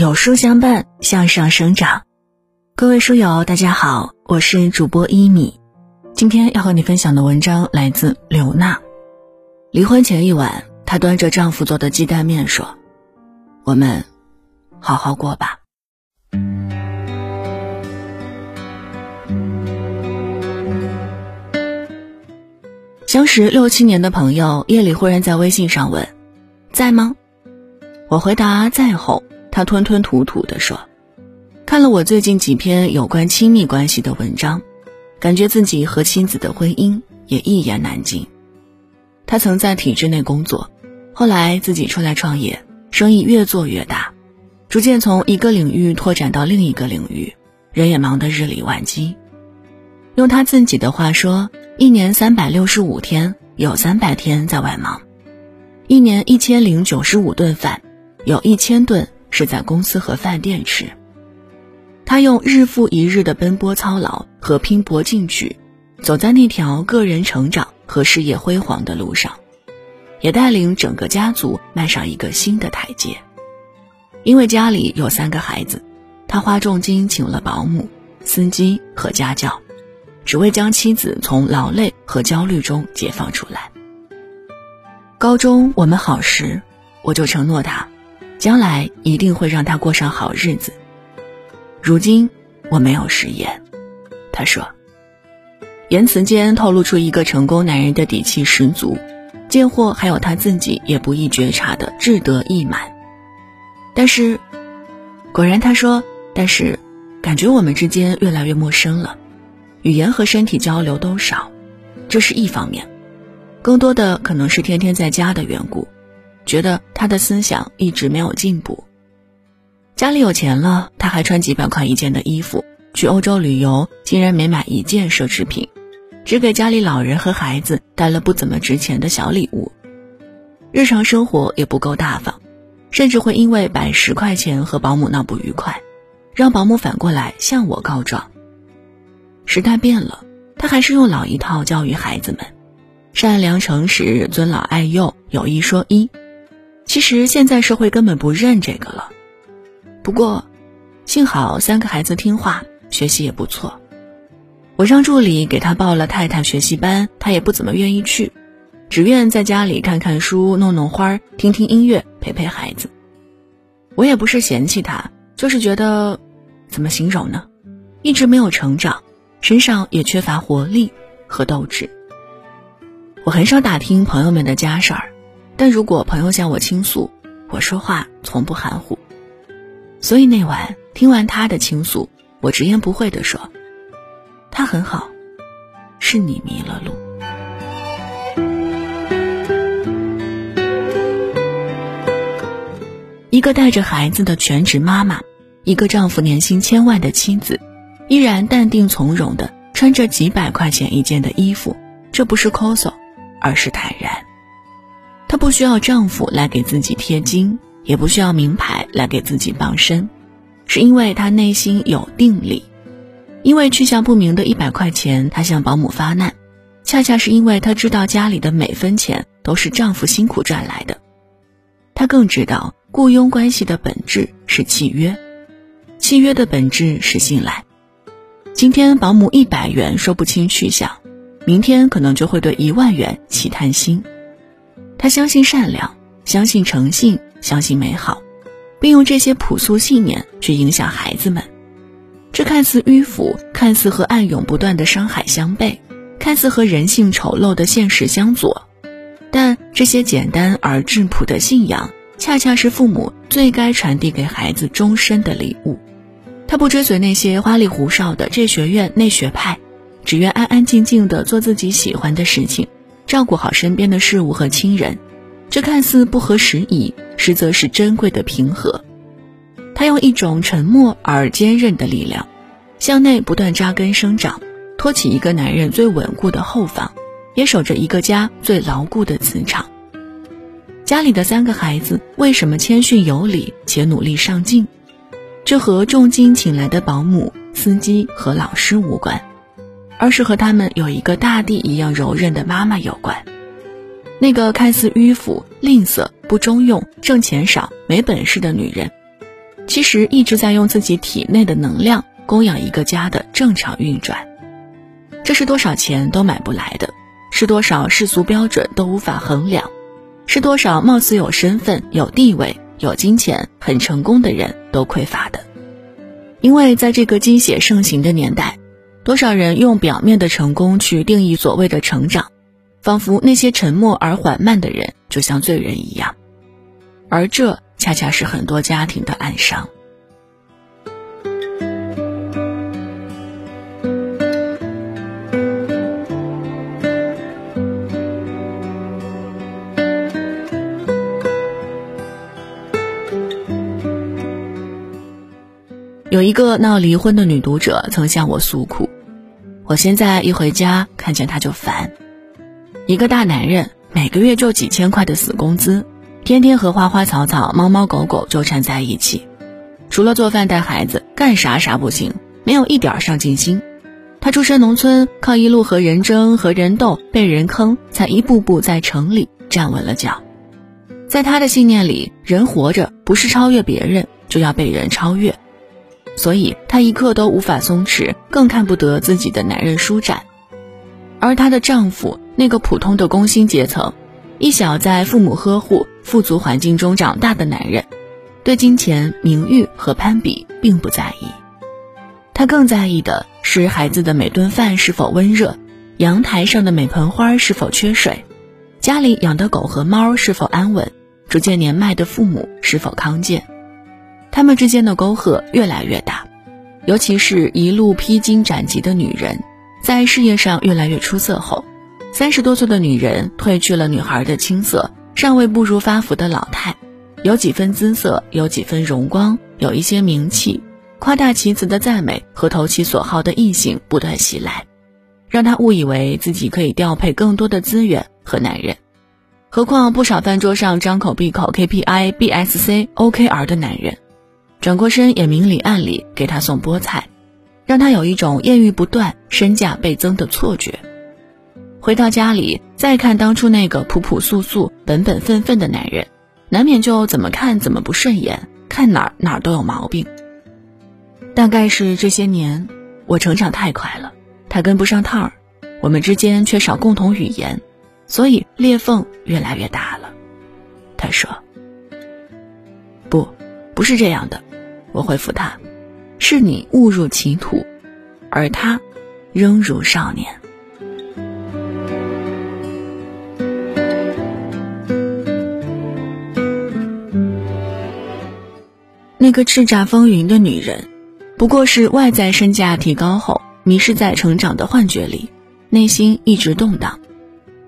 有书相伴，向上生长。各位书友，大家好，我是主播一米。今天要和你分享的文章来自刘娜。离婚前一晚，她端着丈夫做的鸡蛋面说：“我们好好过吧。”相识六七年的朋友，夜里忽然在微信上问：“在吗？”我回答：“在。”后，他吞吞吐吐地说：“看了我最近几篇有关亲密关系的文章，感觉自己和妻子的婚姻也一言难尽。”他曾在体制内工作，后来自己出来创业，生意越做越大，逐渐从一个领域拓展到另一个领域，人也忙得日理万机。用他自己的话说。一年三百六十五天，有三百天在外忙；一年一千零九十五顿饭，有一千顿是在公司和饭店吃。他用日复一日的奔波操劳和拼搏进取，走在那条个人成长和事业辉煌的路上，也带领整个家族迈上一个新的台阶。因为家里有三个孩子，他花重金请了保姆、司机和家教。只为将妻子从劳累和焦虑中解放出来。高中我们好时，我就承诺他，将来一定会让他过上好日子。如今我没有食言，他说，言辞间透露出一个成功男人的底气十足，贱货还有他自己也不易觉察的志得意满。但是，果然他说，但是，感觉我们之间越来越陌生了。语言和身体交流都少，这是一方面，更多的可能是天天在家的缘故，觉得他的思想一直没有进步。家里有钱了，他还穿几百块一件的衣服，去欧洲旅游竟然没买一件奢侈品，只给家里老人和孩子带了不怎么值钱的小礼物，日常生活也不够大方，甚至会因为百十块钱和保姆闹不愉快，让保姆反过来向我告状。时代变了，他还是用老一套教育孩子们：善良、诚实、尊老爱幼、有一说一。其实现在社会根本不认这个了。不过，幸好三个孩子听话，学习也不错。我让助理给他报了太太学习班，他也不怎么愿意去，只愿在家里看看书、弄弄花、听听音乐、陪陪孩子。我也不是嫌弃他，就是觉得，怎么形容呢？一直没有成长。身上也缺乏活力和斗志。我很少打听朋友们的家事儿，但如果朋友向我倾诉，我说话从不含糊。所以那晚听完他的倾诉，我直言不讳地说：“他很好，是你迷了路。”一个带着孩子的全职妈妈，一个丈夫年薪千万的妻子。依然淡定从容的穿着几百块钱一件的衣服，这不是抠搜，而是坦然。她不需要丈夫来给自己贴金，也不需要名牌来给自己傍身，是因为她内心有定力。因为去向不明的一百块钱，她向保姆发难，恰恰是因为她知道家里的每分钱都是丈夫辛苦赚来的。她更知道雇佣关系的本质是契约，契约的本质是信赖。今天保姆一百元说不清去向，明天可能就会对一万元起贪心。他相信善良，相信诚信，相信美好，并用这些朴素信念去影响孩子们。这看似迂腐，看似和暗涌不断的伤害相悖，看似和人性丑陋的现实相左，但这些简单而质朴的信仰，恰恰是父母最该传递给孩子终身的礼物。他不追随那些花里胡哨的这学院那学派，只愿安安静静的做自己喜欢的事情，照顾好身边的事物和亲人。这看似不合时宜，实则是珍贵的平和。他用一种沉默而坚韧的力量，向内不断扎根生长，托起一个男人最稳固的后方，也守着一个家最牢固的磁场。家里的三个孩子为什么谦逊有礼且努力上进？这和重金请来的保姆、司机和老师无关，而是和他们有一个大地一样柔韧的妈妈有关。那个看似迂腐、吝啬、不中用、挣钱少、没本事的女人，其实一直在用自己体内的能量供养一个家的正常运转。这是多少钱都买不来的，是多少世俗标准都无法衡量，是多少貌似有身份、有地位、有金钱、很成功的人都匮乏的。因为在这个鸡血盛行的年代，多少人用表面的成功去定义所谓的成长，仿佛那些沉默而缓慢的人就像罪人一样，而这恰恰是很多家庭的暗伤。有一个闹离婚的女读者曾向我诉苦，我现在一回家看见她就烦。一个大男人每个月就几千块的死工资，天天和花花草草、猫猫狗狗纠缠在一起，除了做饭带孩子，干啥啥不行，没有一点上进心。他出身农村，靠一路和人争、和人斗、被人坑，才一步步在城里站稳了脚。在他的信念里，人活着不是超越别人，就要被人超越。所以她一刻都无法松弛，更看不得自己的男人舒展。而她的丈夫，那个普通的工薪阶层，一小在父母呵护、富足环境中长大的男人，对金钱、名誉和攀比并不在意。他更在意的是孩子的每顿饭是否温热，阳台上的每盆花是否缺水，家里养的狗和猫是否安稳，逐渐年迈的父母是否康健。他们之间的沟壑越来越大，尤其是一路披荆斩棘的女人，在事业上越来越出色后，三十多岁的女人褪去了女孩的青涩，尚未步入发福的老态，有几分姿色，有几分荣光，有一些名气，夸大其词的赞美和投其所好的异性不断袭来，让她误以为自己可以调配更多的资源和男人。何况不少饭桌上张口闭口 KPI、BSC、OKR 的男人。转过身也明里暗里给他送菠菜，让他有一种艳遇不断、身价倍增的错觉。回到家里再看当初那个朴朴素素、本本分分的男人，难免就怎么看怎么不顺眼，看哪儿哪儿都有毛病。大概是这些年我成长太快了，他跟不上趟儿，我们之间缺少共同语言，所以裂缝越来越大了。他说：“不，是这样的。”我回复他：“是你误入歧途，而他仍如少年。”那个叱咤风云的女人，不过是外在身价提高后，迷失在成长的幻觉里，内心一直动荡；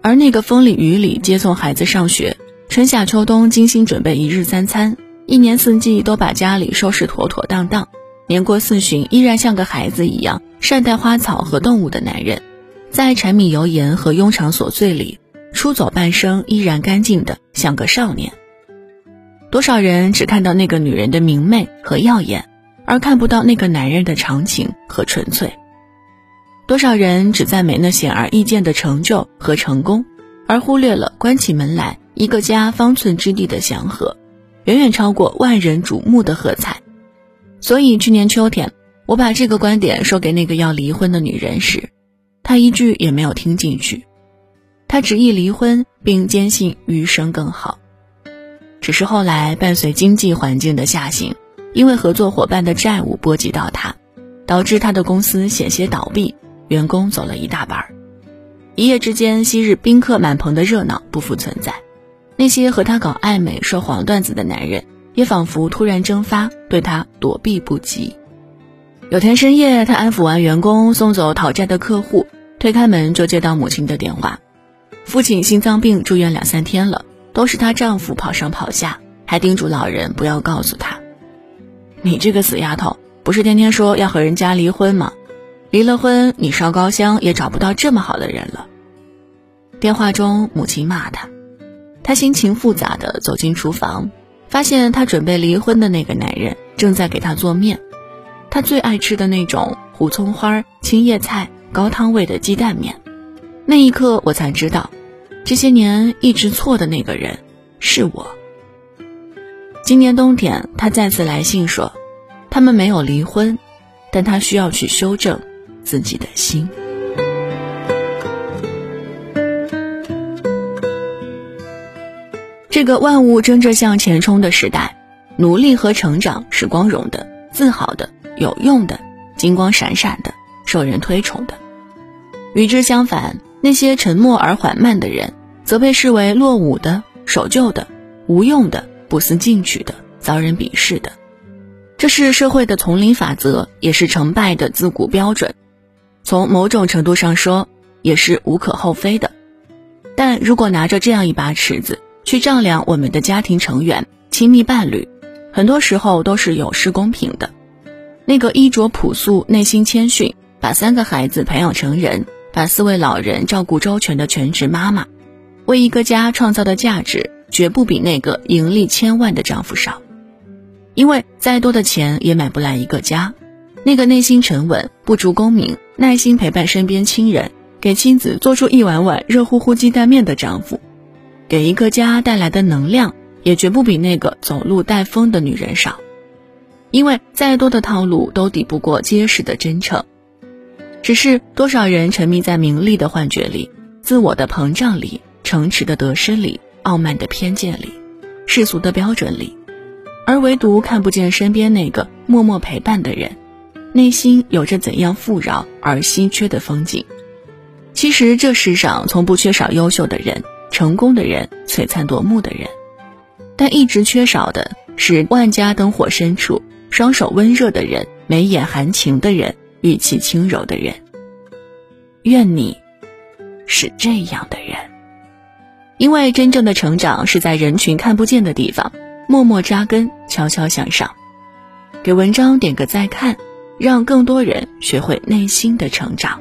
而那个风里雨里接送孩子上学，春夏秋冬精心准备一日三餐。一年四季都把家里收拾妥妥当当，年过四旬依然像个孩子一样善待花草和动物的男人，在柴米油盐和庸常琐碎里出走半生，依然干净的像个少年。多少人只看到那个女人的明媚和耀眼，而看不到那个男人的长情和纯粹。多少人只赞美那显而易见的成就和成功，而忽略了关起门来一个家方寸之地的祥和。远远超过万人瞩目的喝彩，所以去年秋天，我把这个观点说给那个要离婚的女人时，她一句也没有听进去。她执意离婚，并坚信余生更好。只是后来伴随经济环境的下行，因为合作伙伴的债务波及到她，导致她的公司险些倒闭，员工走了一大半儿。一夜之间，昔日宾客满棚的热闹不复存在。那些和他搞暧昧、说黄段子的男人，也仿佛突然蒸发，对他躲避不及。有天深夜，他安抚完员工，送走讨债的客户，推开门就接到母亲的电话：父亲心脏病住院两三天了，都是她丈夫跑上跑下，还叮嘱老人不要告诉他。你这个死丫头，不是天天说要和人家离婚吗？离了婚，你烧高香也找不到这么好的人了。电话中，母亲骂他。她心情复杂的走进厨房，发现她准备离婚的那个男人正在给她做面，她最爱吃的那种胡葱花、青叶菜、高汤味的鸡蛋面。那一刻，我才知道，这些年一直错的那个人是我。今年冬天，他再次来信说，他们没有离婚，但他需要去修正自己的心。这个万物争着向前冲的时代，努力和成长是光荣的、自豪的、有用的、金光闪闪的、受人推崇的。与之相反，那些沉默而缓慢的人，则被视为落伍的、守旧的、无用的、不思进取的、遭人鄙视的。这是社会的丛林法则，也是成败的自古标准。从某种程度上说，也是无可厚非的。但如果拿着这样一把尺子，去丈量我们的家庭成员、亲密伴侣，很多时候都是有失公平的。那个衣着朴素、内心谦逊、把三个孩子培养成人、把四位老人照顾周全的全职妈妈，为一个家创造的价值，绝不比那个盈利千万的丈夫少。因为再多的钱也买不来一个家。那个内心沉稳、不逐功名、耐心陪伴身边亲人、给妻子做出一碗碗热乎乎鸡蛋面的丈夫。给一个家带来的能量，也绝不比那个走路带风的女人少，因为再多的套路都抵不过结实的真诚。只是多少人沉迷在名利的幻觉里、自我的膨胀里、城池的得失里、傲慢的偏见里、世俗的标准里，而唯独看不见身边那个默默陪伴的人，内心有着怎样富饶而稀缺的风景。其实这世上从不缺少优秀的人。成功的人，璀璨夺目的人，但一直缺少的是万家灯火深处，双手温热的人，眉眼含情的人，语气轻柔的人。愿你是这样的人，因为真正的成长是在人群看不见的地方，默默扎根，悄悄向上。给文章点个再看，让更多人学会内心的成长。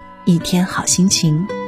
一天好心情。